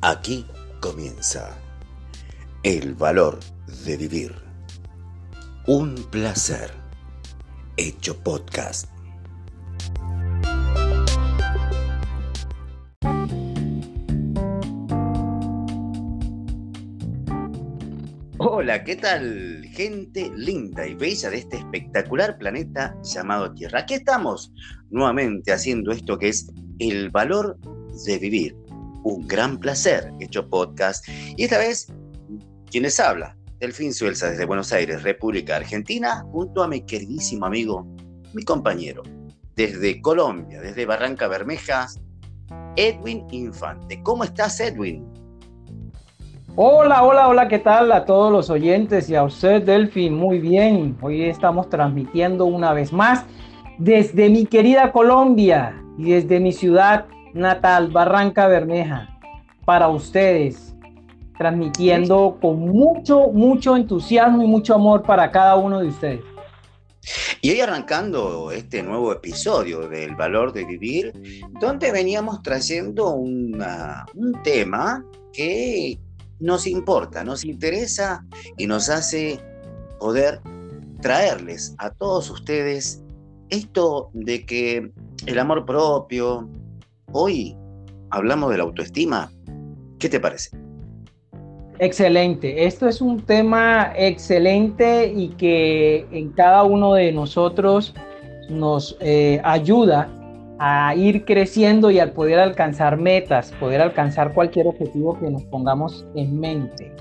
Aquí comienza el valor de vivir. Un placer hecho podcast. Hola, ¿qué tal? Gente linda y bella de este espectacular planeta llamado Tierra. Aquí estamos nuevamente haciendo esto que es el valor de vivir un gran placer hecho podcast. Y esta vez, quienes habla? Delfín Suelza desde Buenos Aires, República Argentina, junto a mi queridísimo amigo, mi compañero, desde Colombia, desde Barranca Bermejas, Edwin Infante. ¿Cómo estás, Edwin? Hola, hola, hola, ¿qué tal a todos los oyentes y a usted, Delfín? Muy bien, hoy estamos transmitiendo una vez más desde mi querida Colombia y desde mi ciudad natal, Barranca Bermeja, para ustedes, transmitiendo con mucho, mucho entusiasmo y mucho amor para cada uno de ustedes. Y hoy arrancando este nuevo episodio del valor de vivir, donde veníamos trayendo un tema que nos importa, nos interesa y nos hace poder traerles a todos ustedes esto de que el amor propio, Hoy hablamos de la autoestima. ¿Qué te parece? Excelente. Esto es un tema excelente y que en cada uno de nosotros nos eh, ayuda a ir creciendo y al poder alcanzar metas, poder alcanzar cualquier objetivo que nos pongamos en mente.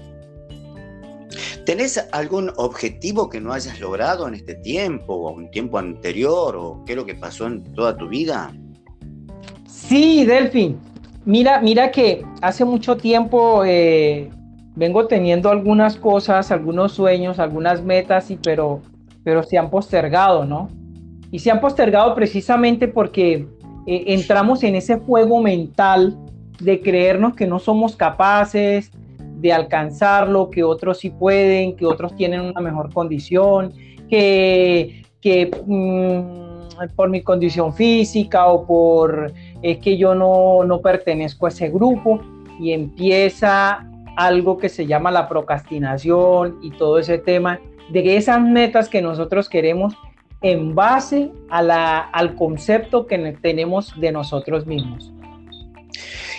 ¿Tenés algún objetivo que no hayas logrado en este tiempo o un tiempo anterior o qué es lo que pasó en toda tu vida? Sí, Delfín. Mira, mira que hace mucho tiempo eh, vengo teniendo algunas cosas, algunos sueños, algunas metas, y, pero, pero se han postergado, ¿no? Y se han postergado precisamente porque eh, entramos en ese juego mental de creernos que no somos capaces de alcanzarlo, que otros sí pueden, que otros tienen una mejor condición, que, que mm, por mi condición física o por es que yo no, no pertenezco a ese grupo y empieza algo que se llama la procrastinación y todo ese tema de esas metas que nosotros queremos en base a la, al concepto que tenemos de nosotros mismos.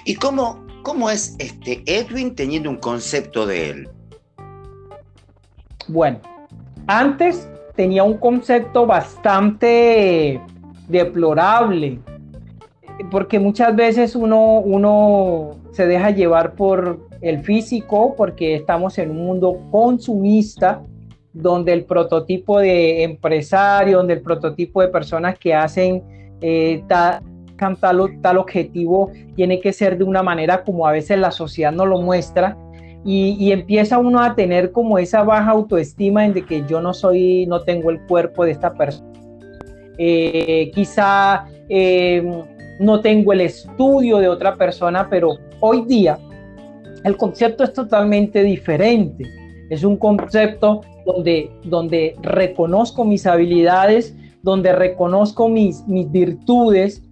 ¿Y cómo, cómo es este Edwin teniendo un concepto de él? Bueno, antes tenía un concepto bastante deplorable, porque muchas veces uno, uno se deja llevar por el físico, porque estamos en un mundo consumista, donde el prototipo de empresario, donde el prototipo de personas que hacen eh, tal, tal, objetivo tiene que ser de una manera como a veces la sociedad no lo muestra. Y, empieza uno a tener como esa baja autoestima en de que yo no soy, no tengo el cuerpo de esta persona. Eh, quizá eh, no tengo el estudio de otra persona, pero hoy día el concepto es totalmente diferente. Es un concepto donde, donde reconozco mis habilidades, donde reconozco mis, mis virtudes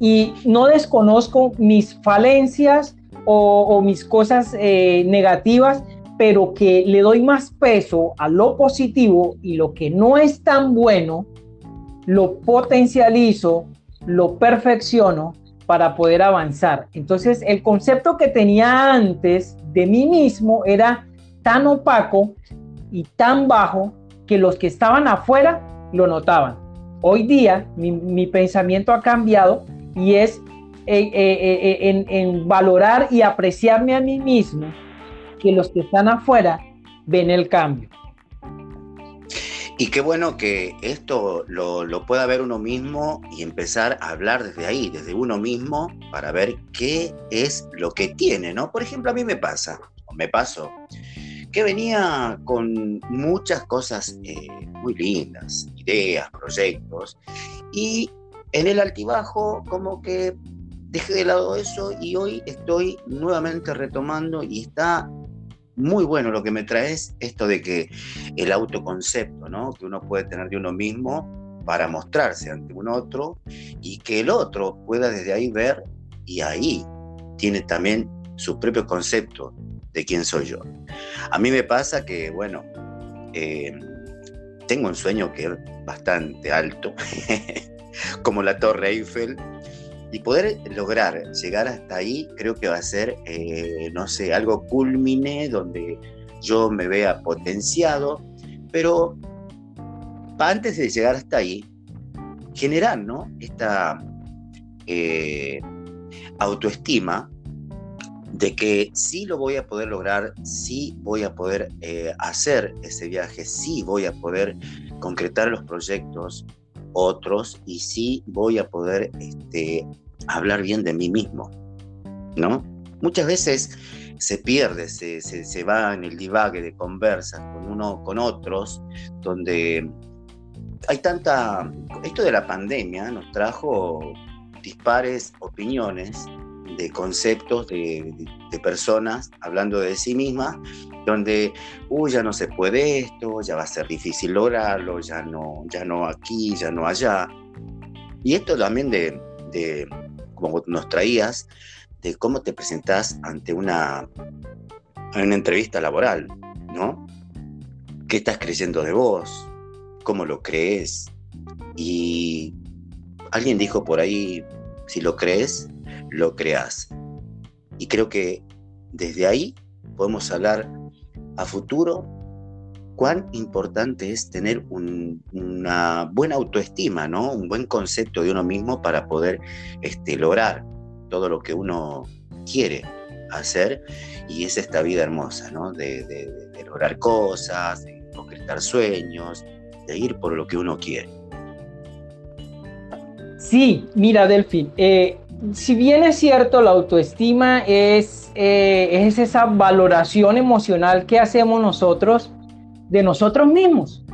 y no desconozco mis falencias o, mis cosas eh, negativas, pero que le doy más peso a lo positivo y lo que no es tan bueno, lo potencializo lo perfecciono para poder avanzar. Entonces, el concepto que tenía antes de mí mismo era tan opaco y tan bajo que los que estaban afuera lo notaban. Hoy día mi, pensamiento ha cambiado y es eh, eh, eh, en valorar y apreciarme a mí mismo que los que están afuera ven el cambio. Y qué bueno que esto lo, pueda ver uno mismo y empezar a hablar desde ahí, desde uno mismo, para ver qué es lo que tiene, ¿no? Por ejemplo, a mí me pasa, me pasó, que venía con muchas cosas eh, muy lindas, ideas, proyectos, y en el altibajo como que dejé de lado eso y hoy estoy nuevamente retomando y está muy bueno lo que me traes, esto de que el autoconcepto, ¿no? Que uno puede tener de uno mismo para mostrarse ante un otro y que el otro pueda desde ahí ver y ahí tiene también su propio concepto de quién soy yo. A mí me pasa que, bueno, eh, tengo un sueño que es bastante alto, como la Torre Eiffel, y poder lograr llegar hasta ahí creo que va a ser, eh, no sé, algo culmine donde yo me vea potenciado, pero antes de llegar hasta ahí, generar ¿no? esta eh, autoestima de que sí lo voy a poder lograr, sí voy a poder eh, hacer ese viaje, sí voy a poder concretar los proyectos otros y sí voy a poder este, hablar bien de mí mismo, ¿no? Muchas veces se pierde, se, se, va en el divague de conversas con uno, con otros, donde hay tanta... Esto de la pandemia nos trajo dispares opiniones de conceptos de, personas hablando de sí mismas, donde, uy, ya no se puede esto, ya va a ser difícil lograrlo, ya no, ya no aquí, ya no allá. Y esto también de, de como nos traías, de cómo te presentás ante una, una entrevista laboral, ¿no? ¿Qué estás creyendo de vos? ¿Cómo lo crees? Y alguien dijo por ahí, si lo crees, lo creas. Y creo que desde ahí podemos hablar a futuro cuán importante es tener una buena autoestima, ¿no? Un buen concepto de uno mismo para poder este, lograr todo lo que uno quiere hacer y es esta vida hermosa, ¿no? De, lograr cosas, de concretar sueños, de ir por lo que uno quiere. Sí, mira, Delfín, eh, si bien es cierto, la autoestima es, eh, es esa valoración emocional que hacemos nosotros de nosotros mismos.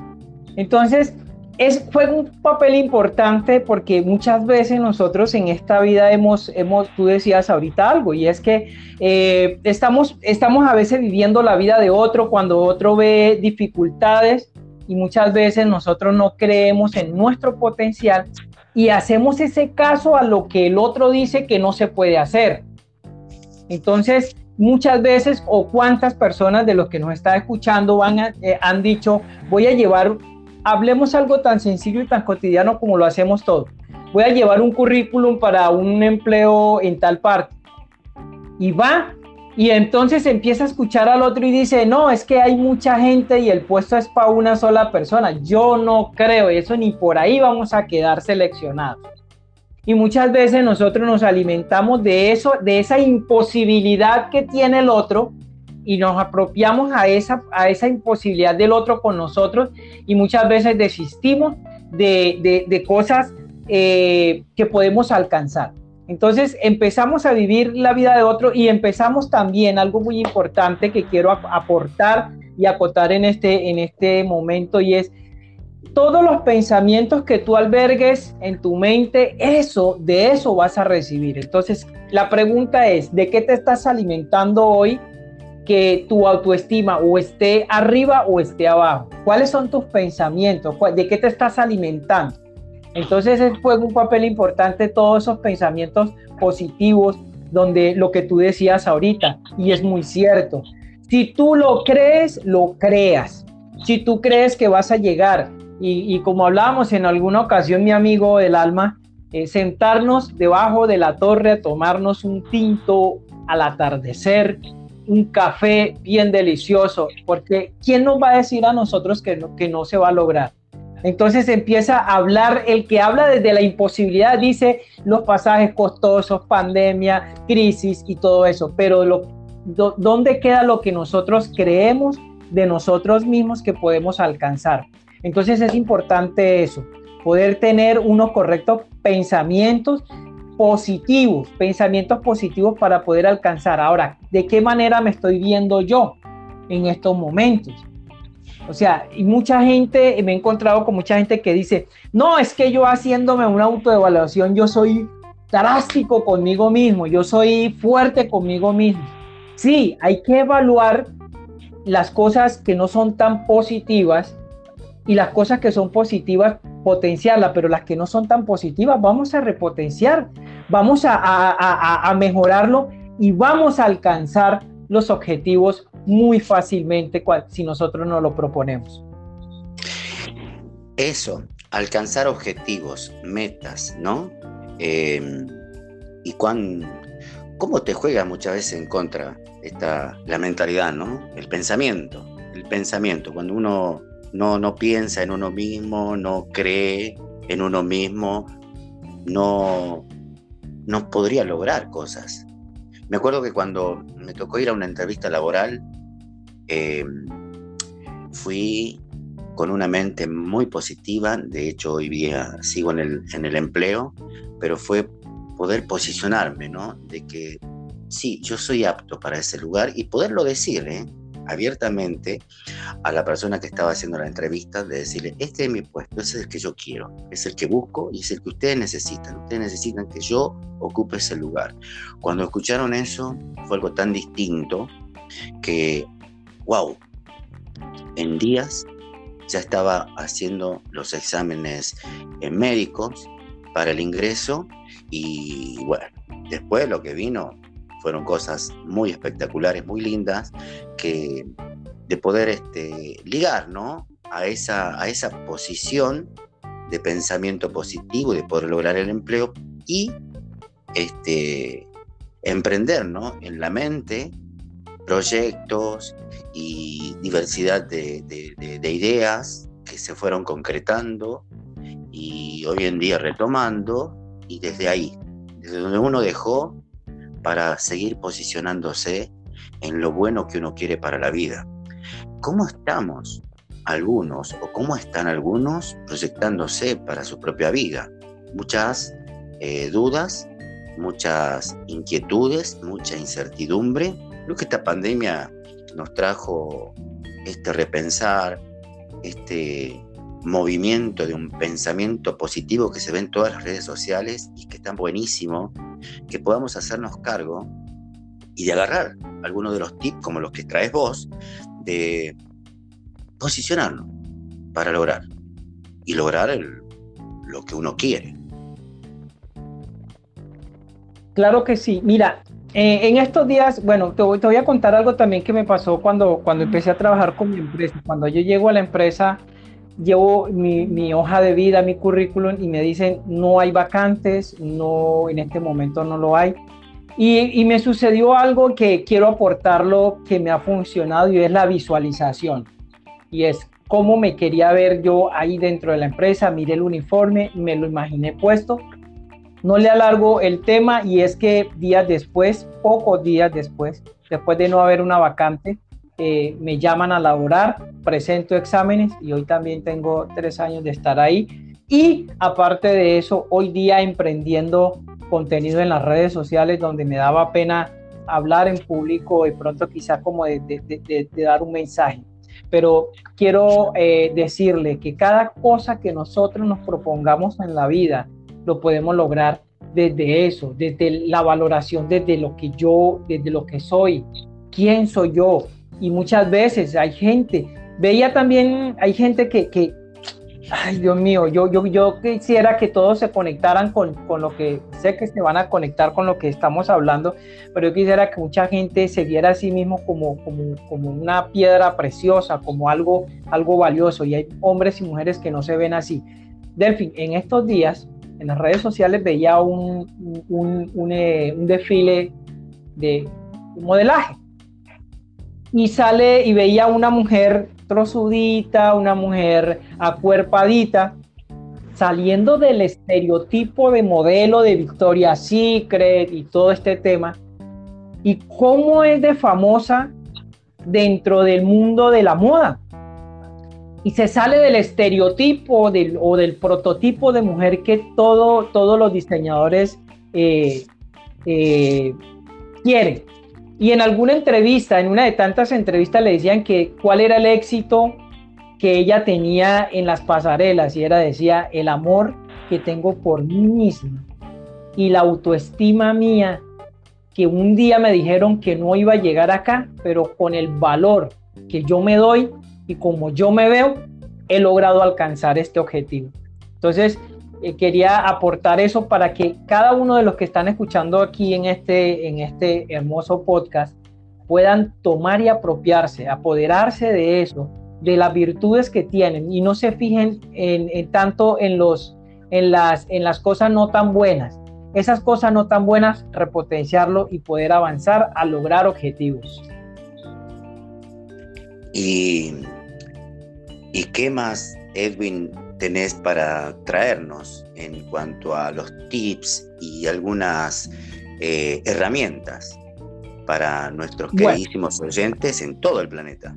Entonces, es, fue un papel importante porque muchas veces nosotros en esta vida hemos, hemos tú decías ahorita algo, y es que eh, estamos, estamos a veces viviendo la vida de otro cuando otro ve dificultades y muchas veces nosotros no creemos en nuestro potencial y hacemos ese caso a lo que el otro dice que no se puede hacer. Entonces, muchas veces o cuántas personas de los que nos está escuchando van eh, han dicho, voy a llevar, hablemos algo tan sencillo y tan cotidiano como lo hacemos todos. Voy a llevar un currículum para un empleo en tal parte. Y va y entonces empieza a escuchar al otro y dice, no, es que hay mucha gente y el puesto es para una sola persona. Yo no creo eso, ni por ahí vamos a quedar seleccionados. Y muchas veces nosotros nos alimentamos de eso, de esa imposibilidad que tiene el otro y nos apropiamos a esa, a esa imposibilidad del otro con nosotros y muchas veces desistimos de, de, cosas eh, que podemos alcanzar. Entonces empezamos a vivir la vida de otro y empezamos también algo muy importante que quiero aportar y acotar en este, en este momento y es todos los pensamientos que tú albergues en tu mente, eso, de eso vas a recibir. Entonces, la pregunta es, ¿de qué te estás alimentando hoy que tu autoestima o esté arriba o esté abajo? ¿Cuáles son tus pensamientos? ¿De qué te estás alimentando? Entonces juega un papel importante todos esos pensamientos positivos, donde lo que tú decías ahorita, y es muy cierto, si tú lo crees, lo creas. Si tú crees que vas a llegar, y, como hablábamos en alguna ocasión, mi amigo del alma, eh, sentarnos debajo de la torre tomarnos un tinto al atardecer, un café bien delicioso, porque ¿quién nos va a decir a nosotros que que no se va a lograr? Entonces empieza a hablar, el que habla desde la imposibilidad dice los pasajes costosos, pandemia, crisis y todo eso, pero ¿dónde queda lo que nosotros creemos de nosotros mismos que podemos alcanzar? Entonces es importante eso, poder tener unos correctos pensamientos positivos, pensamientos positivos para poder alcanzar. Ahora, ¿de qué manera me estoy viendo yo en estos momentos? O sea, y mucha gente, me he encontrado con mucha gente que dice, no, es que yo haciéndome una autoevaluación, yo soy drástico conmigo mismo, yo soy fuerte conmigo mismo. Sí, hay que evaluar las cosas que no son tan positivas y las cosas que son positivas, potenciarlas, pero las que no son tan positivas, vamos a repotenciar, vamos a, a, a mejorarlo y vamos a alcanzar los objetivos muy fácilmente si nosotros nos lo proponemos. Eso, alcanzar objetivos, metas, ¿no? Em, y cuán, cómo te juega muchas veces en contra esta, la mentalidad, ¿no? El pensamiento, el pensamiento, cuando uno no, no piensa en uno mismo, no cree en uno mismo, no, no podría lograr cosas. Me acuerdo que cuando me tocó ir a una entrevista laboral, em, fui con una mente muy positiva, de hecho hoy día sigo en el, en el empleo, pero fue poder posicionarme, ¿no? De que sí, yo soy apto para ese lugar y poderlo decir, ¿eh? Abiertamente a la persona que estaba haciendo la entrevista, de decirle, este es mi puesto, ese es el que yo quiero, es el que busco y es el que ustedes necesitan. Ustedes necesitan que yo ocupe ese lugar. Cuando escucharon eso, fue algo tan distinto que, wow, en días ya estaba haciendo los exámenes médicos para el ingreso y bueno, después lo que vino fueron cosas muy espectaculares, muy lindas, que de poder este, ligar a, esa, a esa posición de pensamiento positivo, de poder lograr el empleo y este, emprender ¿no? en la mente proyectos y diversidad de, de ideas que se fueron concretando y hoy en día retomando y desde ahí, desde donde uno dejó, para seguir posicionándose en lo bueno que uno quiere para la vida. ¿Cómo estamos algunos o cómo están algunos proyectándose para su propia vida? Muchas eh, dudas, muchas inquietudes, mucha incertidumbre. Lo que esta pandemia nos trajo este repensar, este movimiento de un pensamiento positivo que se ve en todas las redes sociales y que está buenísimo, que podamos hacernos cargo y de agarrar algunos de los tips como los que traes vos, de posicionarnos para lograr y lograr lo que uno quiere. Claro que sí. Mira, eh, en estos días, bueno, te voy, a contar algo también que me pasó cuando, cuando empecé a trabajar con mi empresa. Cuando yo llego a la empresa, llevo mi, hoja de vida, mi currículum y me dicen no hay vacantes, no, en este momento no lo hay. Y, me sucedió algo que quiero aportarlo que me ha funcionado y es la visualización. Y es cómo me quería ver yo ahí dentro de la empresa, miré el uniforme, me lo imaginé puesto. No le alargo el tema y es que días después, pocos días después, después de no haber una vacante, eh, me llaman a laborar, presento exámenes y hoy también tengo tres años de estar ahí. Y aparte de eso, hoy día emprendiendo contenido en las redes sociales donde me daba pena hablar en público y pronto quizá como de, dar un mensaje. Pero quiero eh, decirle que cada cosa que nosotros nos propongamos en la vida lo podemos lograr desde eso, desde la valoración, desde lo que yo, desde lo que soy, quién soy yo, y muchas veces hay gente, veía también, hay gente que, ay Dios mío, yo, yo, yo quisiera que todos se conectaran con, con, lo que sé que se van a conectar con lo que estamos hablando, pero yo quisiera que mucha gente se viera a sí mismo como, como, como una piedra preciosa, como algo, algo valioso, y hay hombres y mujeres que no se ven así. Delfín, en estos días, en las redes sociales veía un, un, un, eh, un desfile de modelaje y sale y veía una mujer trozudita, una mujer acuerpadita, saliendo del estereotipo de modelo de Victoria's Secret y todo este tema, y cómo es de famosa dentro del mundo de la moda. Y se sale del estereotipo o del prototipo de mujer que todo, todos los diseñadores eh, eh, quieren. Y en alguna entrevista, en una de tantas entrevistas, le decían que cuál era el éxito que ella tenía en las pasarelas y era decía el amor que tengo por mí misma y la autoestima mía que un día me dijeron que no iba a llegar acá, pero con el valor que yo me doy y como yo me veo, he logrado alcanzar este objetivo. Entonces, eh, quería aportar eso para que cada uno de los que están escuchando aquí en este, en este hermoso podcast puedan tomar y apropiarse, apoderarse de eso, de las virtudes que tienen y no se fijen en, tanto en, los, en, las, en las cosas no tan buenas. Esas cosas no tan buenas, repotenciarlo y poder avanzar a lograr objetivos. ¿Y, y qué más, Edwin, tenés para traernos en cuanto a los tips y algunas eh, herramientas para nuestros queridísimos oyentes en todo el planeta?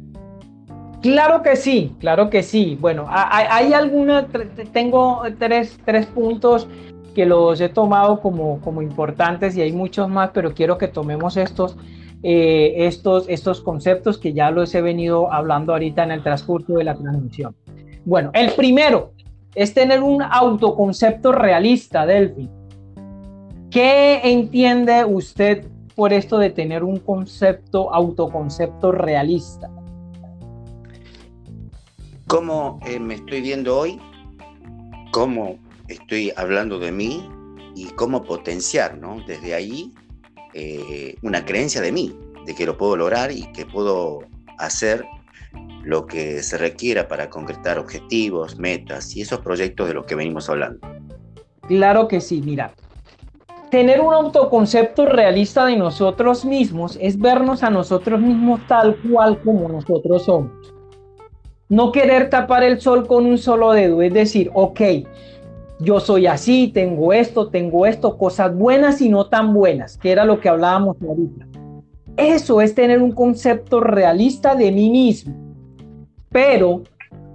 Claro que sí, claro que sí. Bueno, hay, alguna, tengo tres, tres, puntos que los he tomado como, como importantes y hay muchos más, pero quiero que tomemos estos, eh, estos, estos conceptos que ya los he venido hablando ahorita en el transcurso de la transmisión. Bueno, el primero es tener un autoconcepto realista, Delphi. ¿Qué entiende usted por esto de tener un concepto, autoconcepto realista? ¿Cómo eh, me estoy viendo hoy? ¿Cómo estoy hablando de mí? Y cómo potenciar, ¿no? Desde ahí eh, una creencia de mí, de que lo puedo lograr y que puedo hacer lo que se requiera para concretar objetivos, metas y esos proyectos de los que venimos hablando. Claro que sí, mira. Tener un autoconcepto realista de nosotros mismos es vernos a nosotros mismos tal cual como nosotros somos. No querer tapar el sol con un solo dedo, es decir, ok, yo soy así, tengo esto, tengo esto, cosas buenas y no tan buenas, que era lo que hablábamos ahorita. Eso es tener un concepto realista de mí mismo pero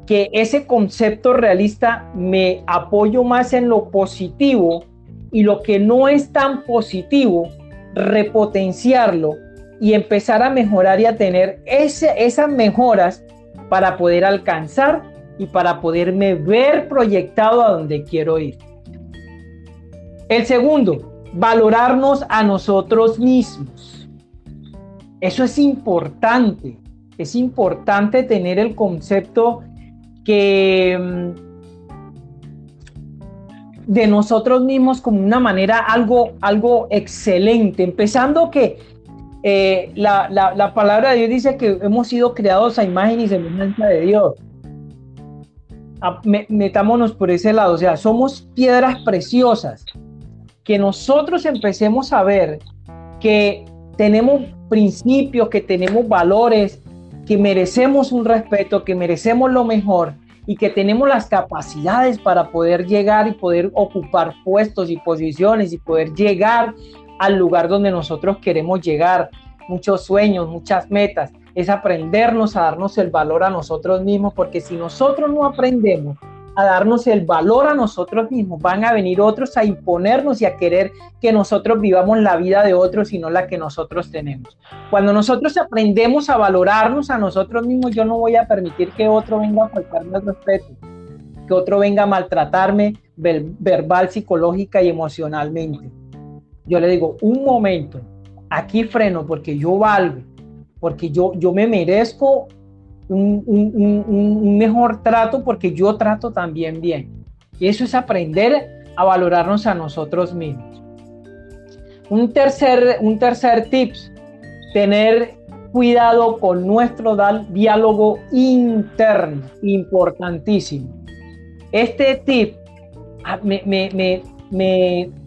que ese concepto realista me apoyo más en lo positivo y lo que no es tan positivo, repotenciarlo y empezar a mejorar y a tener esas mejoras para poder alcanzar y para poderme ver proyectado a donde quiero ir. El segundo, valorarnos a nosotros mismos. Eso es importante es importante tener el concepto que mm, de nosotros mismos como una manera algo, algo excelente, empezando que eh, la, palabra de Dios dice que hemos sido creados a imagen y semejanza de Dios. Ah, metámonos por ese lado, o sea, somos piedras preciosas. Que nosotros empecemos a ver que tenemos principios, que tenemos valores, que merecemos un respeto, que merecemos lo mejor y que tenemos las capacidades para poder llegar y poder ocupar puestos y posiciones y poder llegar al lugar donde nosotros queremos llegar. Muchos sueños, muchas metas, es aprendernos a darnos el valor a nosotros mismos, porque si nosotros no aprendemos a darnos el valor a nosotros mismos, van a venir otros a imponernos y a querer que nosotros vivamos la vida de otros y no la que nosotros tenemos. Cuando nosotros aprendemos a valorarnos a nosotros mismos, yo no voy a permitir que otro venga a faltarme el respeto, que otro venga a maltratarme verbal, psicológica y emocionalmente. Yo le digo, un momento, aquí freno porque yo valgo, porque yo, yo me merezco un, mejor trato porque yo trato también bien. Y eso es aprender a valorarnos a nosotros mismos. Un tercer, un tercer tips, tener cuidado con nuestro diálogo interno, importantísimo. Este tip, ah, me,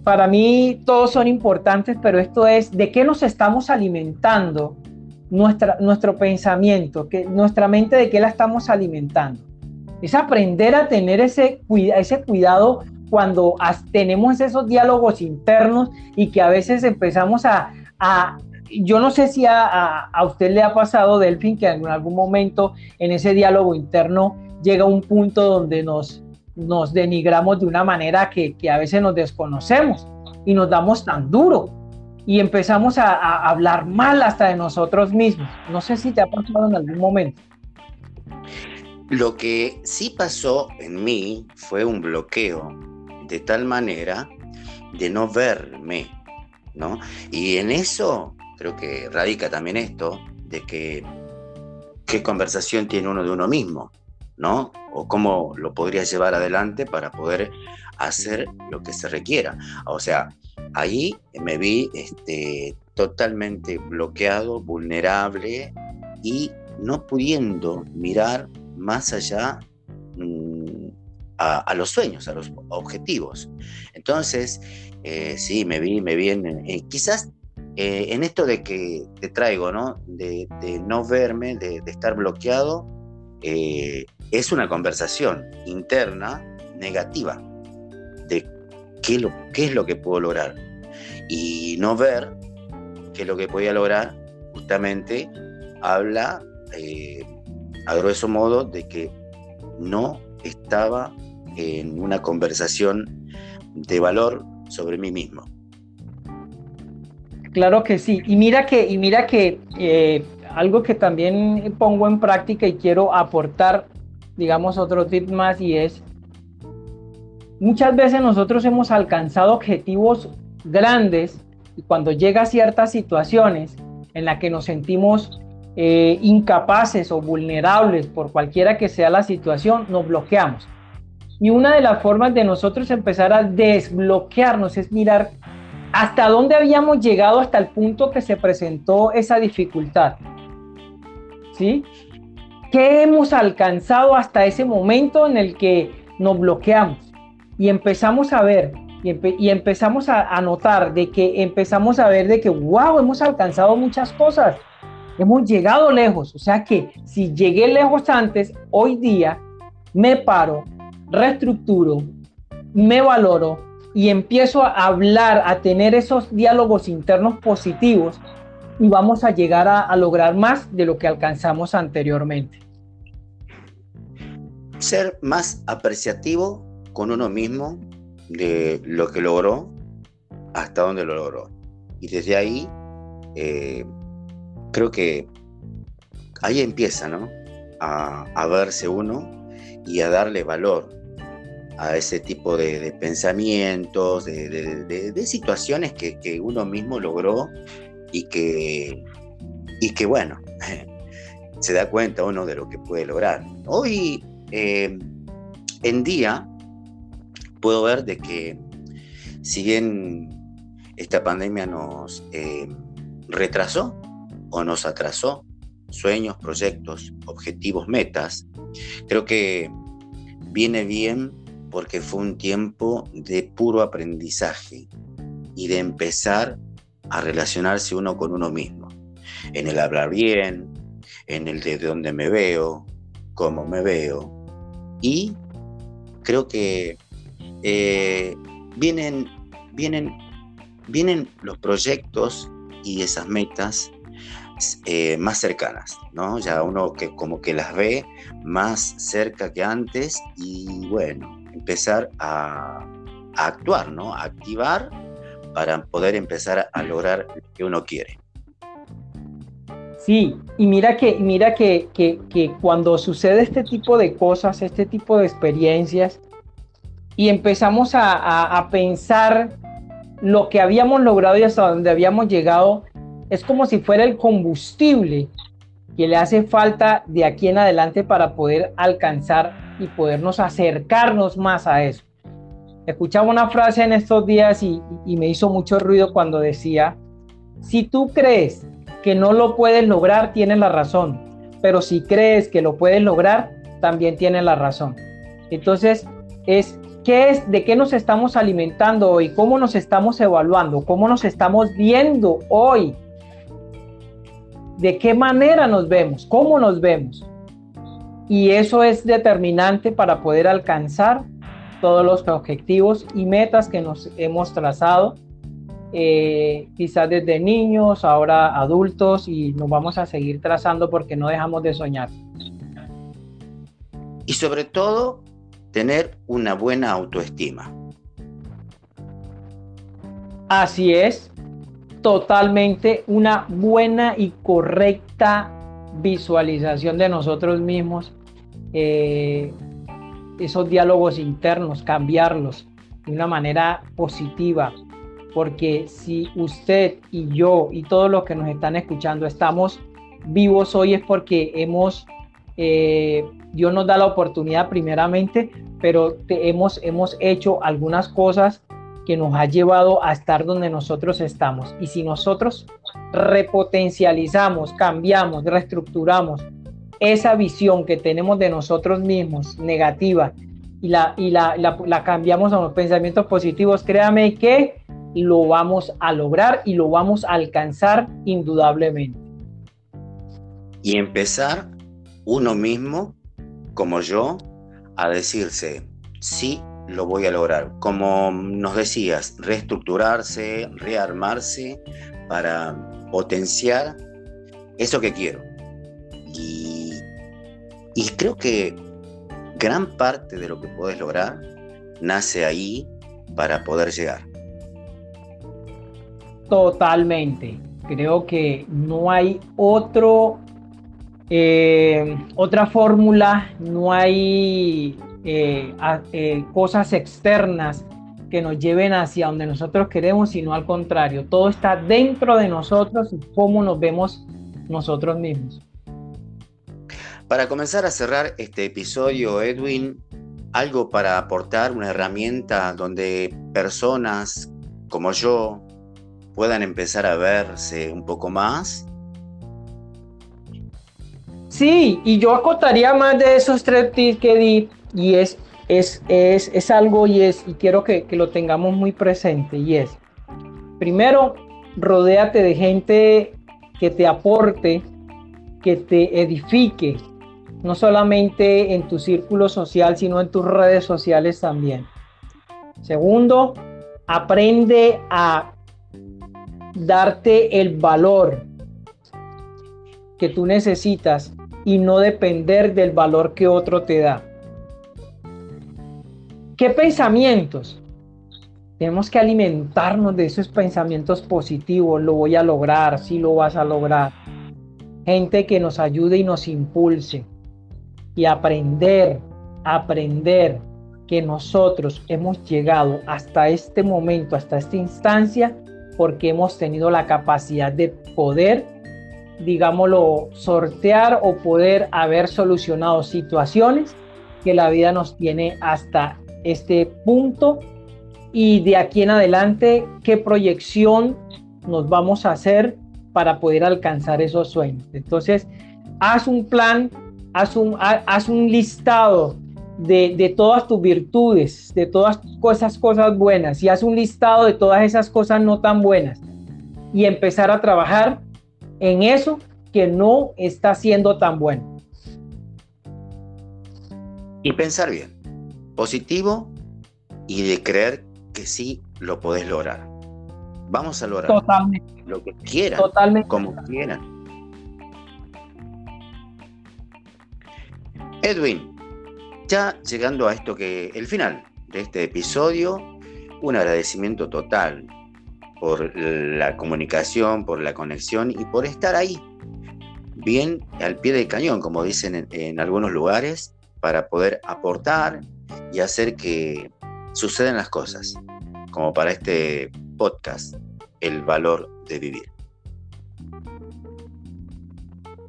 para mí todos son importantes, pero esto es de qué nos estamos alimentando nuestro pensamiento, que nuestra mente de qué la estamos alimentando. Es aprender a tener ese, ese cuidado cuando tenemos esos diálogos internos y que a veces empezamos a, yo no sé si a, usted le ha pasado, Delfín, que en algún momento en ese diálogo interno llega un punto donde nos, nos denigramos de una manera que, que a veces nos desconocemos y nos damos tan duro y empezamos a, hablar mal hasta de nosotros mismos. No sé si te ha pasado en algún momento. Lo que sí pasó en mí fue un bloqueo de tal manera de no verme, ¿no? Y en eso creo que radica también esto de que qué conversación tiene uno de uno mismo, ¿no? O cómo lo podría llevar adelante para poder hacer lo que se requiera. O sea, ahí me vi este, totalmente bloqueado, vulnerable y no pudiendo mirar más allá mm, a, los sueños, a los objetivos. Entonces, eh, sí, me vi, me vi en, quizás eh, en esto de que te traigo, ¿no? De, no verme, de, estar bloqueado, eh, es una conversación interna negativa qué, es lo que puedo lograr. Y no ver qué es lo que podía lograr, justamente habla a grueso modo de que no estaba en una conversación de valor sobre mí mismo. Claro que sí. Y mira que, y mira que eh, algo que también pongo en práctica y quiero aportar, digamos, otro tip más y es, muchas veces nosotros hemos alcanzado objetivos grandes y cuando llega a ciertas situaciones en las que nos sentimos eh, incapaces o vulnerables por cualquiera que sea la situación, nos bloqueamos. Y una de las formas de nosotros empezar a desbloquearnos es mirar hasta dónde habíamos llegado hasta el punto que se presentó esa dificultad. ¿Sí? ¿Qué hemos alcanzado hasta ese momento en el que nos bloqueamos? Y empezamos a ver, y, empezamos a, a notar de que empezamos a ver de que, wow, hemos alcanzado muchas cosas hemos llegado lejos. O sea que si llegué lejos antes, hoy día me paro, reestructuro, me valoro y empiezo a hablar, a tener esos diálogos internos positivos y vamos a llegar a, lograr más de lo que alcanzamos anteriormente. Ser más apreciativo con uno mismo de lo que logró hasta dónde lo logró. Y desde ahí eh, creo que ahí empieza, ¿no? A, verse uno y a darle valor a ese tipo de, pensamientos, de, situaciones que, uno mismo logró y que, y que bueno, se da cuenta uno de lo que puede lograr. Hoy eh, en día puedo ver de que si bien esta pandemia nos eh, retrasó o nos atrasó sueños, proyectos, objetivos, metas, creo que viene bien porque fue un tiempo de puro aprendizaje y de empezar a relacionarse uno con uno mismo, en el hablar bien, en el de dónde me veo, cómo me veo. Y creo que eh, vienen, vienen, vienen los proyectos y esas metas eh, más cercanas, ¿no? Ya uno que como que las ve más cerca que antes y bueno, empezar a, actuar, ¿no? A activar para poder empezar a lograr lo que uno quiere. Sí, y mira que, mira que, que, cuando sucede este tipo de cosas, este tipo de experiencias, y empezamos a, a pensar lo que habíamos logrado y hasta donde habíamos llegado, es como si fuera el combustible que le hace falta de aquí en adelante para poder alcanzar y podernos acercarnos más a eso. Escuchaba una frase en estos días y, me hizo mucho ruido cuando decía, si tú crees que no lo puedes lograr, tienes la razón, pero si crees que lo puedes lograr, también tienes la razón. Entonces, es ¿Qué es, ¿De qué nos estamos alimentando hoy? ¿Cómo nos estamos evaluando? ¿Cómo nos estamos viendo hoy? de qué manera nos vemos, cómo nos vemos. Y eso es determinante para poder alcanzar todos los objetivos y metas que nos hemos trazado, eh, quizás desde niños, ahora adultos, y nos vamos a seguir trazando porque no dejamos de soñar. Y sobre todo, tener una buena autoestima. Así es, totalmente una buena y correcta visualización de nosotros mismos, eh, esos diálogos internos, cambiarlos de una manera positiva, porque si usted y yo y todos los que nos están escuchando estamos vivos hoy es porque hemos Eh, Dios nos da la oportunidad primeramente, pero hemos, hemos hecho algunas cosas que nos ha llevado a estar donde nosotros estamos. Y si nosotros repotencializamos, cambiamos, reestructuramos esa visión que tenemos de nosotros mismos negativa y la, y la, la, cambiamos a unos pensamientos positivos, créame que lo vamos a lograr y lo vamos a alcanzar indudablemente. Y empezar uno mismo, como yo, a decirse, sí, lo voy a lograr. Como nos decías, reestructurarse, rearmarse para potenciar eso que quiero. Y, creo que gran parte de lo que puedes lograr nace ahí para poder llegar. Totalmente. Creo que no hay otro, eh, otra fórmula, no hay eh, eh, cosas externas que nos lleven hacia donde nosotros queremos, sino al contrario, todo está dentro de nosotros y cómo nos vemos nosotros mismos. Para comenzar a cerrar este episodio, Edwin, algo para aportar, una herramienta donde personas como yo puedan empezar a verse un poco más. Sí, y yo acotaría más de esos tres tips que di, y es, es, es, es algo y, es, y quiero que, que lo tengamos muy presente, y es, primero, rodéate de gente que te aporte, que te edifique, no solamente en tu círculo social, sino en tus redes sociales también. Segundo, aprende a darte el valor que tú necesitas y no depender del valor que otro te da. ¿Qué pensamientos? Tenemos que alimentarnos de esos pensamientos positivos. Lo voy a lograr, sí lo vas a lograr. Gente que nos ayude y nos impulse y aprender, aprender que nosotros hemos llegado hasta este momento, hasta esta instancia, porque hemos tenido la capacidad de poder, digámoslo, sortear o poder haber solucionado situaciones que la vida nos tiene hasta este punto y de aquí en adelante qué proyección nos vamos a hacer para poder alcanzar esos sueños. Entonces, haz un plan haz un, haz un listado de, de, todas tus virtudes, de todas esas cosas buenas y haz un listado de todas esas cosas no tan buenas y empezar a trabajar en eso que no está siendo tan bueno. Y pensar bien, positivo y de creer que sí lo podés lograr. Vamos a lograr Totalmente. lo que quieran, Totalmente. como quieran Edwin, ya llegando a esto que el final de este episodio, un agradecimiento total por la comunicación, por la conexión y por estar ahí, bien al pie del cañón, como dicen en, algunos lugares, para poder aportar y hacer que sucedan las cosas, como para este podcast, El valor de vivir.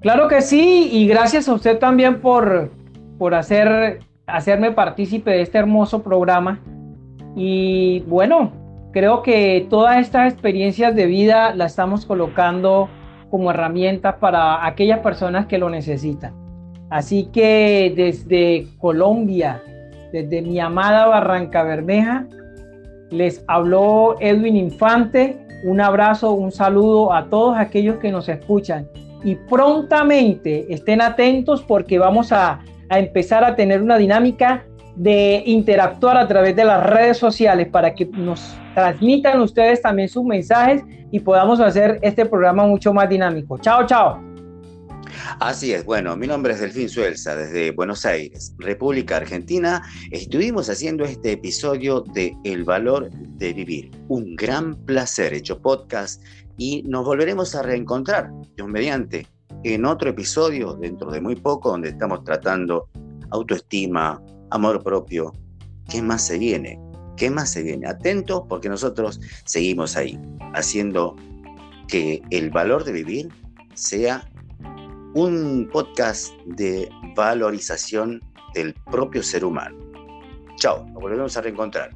Claro que sí, y gracias a usted también por por hacer, hacerme partícipe de este hermoso programa. Y bueno, creo que todas estas experiencias de vida las estamos colocando como herramientas para aquellas personas que lo necesitan. Así que desde Colombia, desde mi amada Barranca Bermeja, les habló Edwin Infante. Un abrazo, un saludo a todos aquellos que nos escuchan. Y prontamente estén atentos porque vamos a a empezar a tener una dinámica de interactuar a través de las redes sociales para que nos transmitan ustedes también sus mensajes y podamos hacer este programa mucho más dinámico. Chao, chao. Así es, bueno, mi nombre es Delfín Suelza desde Buenos Aires, República Argentina. Estuvimos haciendo este episodio de El valor de vivir. Un gran placer hecho podcast y nos volveremos a reencontrar, Dios mediante, en otro episodio dentro de muy poco donde estamos tratando autoestima, amor propio. ¿Qué más se viene? ¿Qué más se viene? Atentos porque nosotros seguimos ahí, haciendo que el valor de vivir sea un podcast de valorización del propio ser humano. Chao, nos volvemos a reencontrar.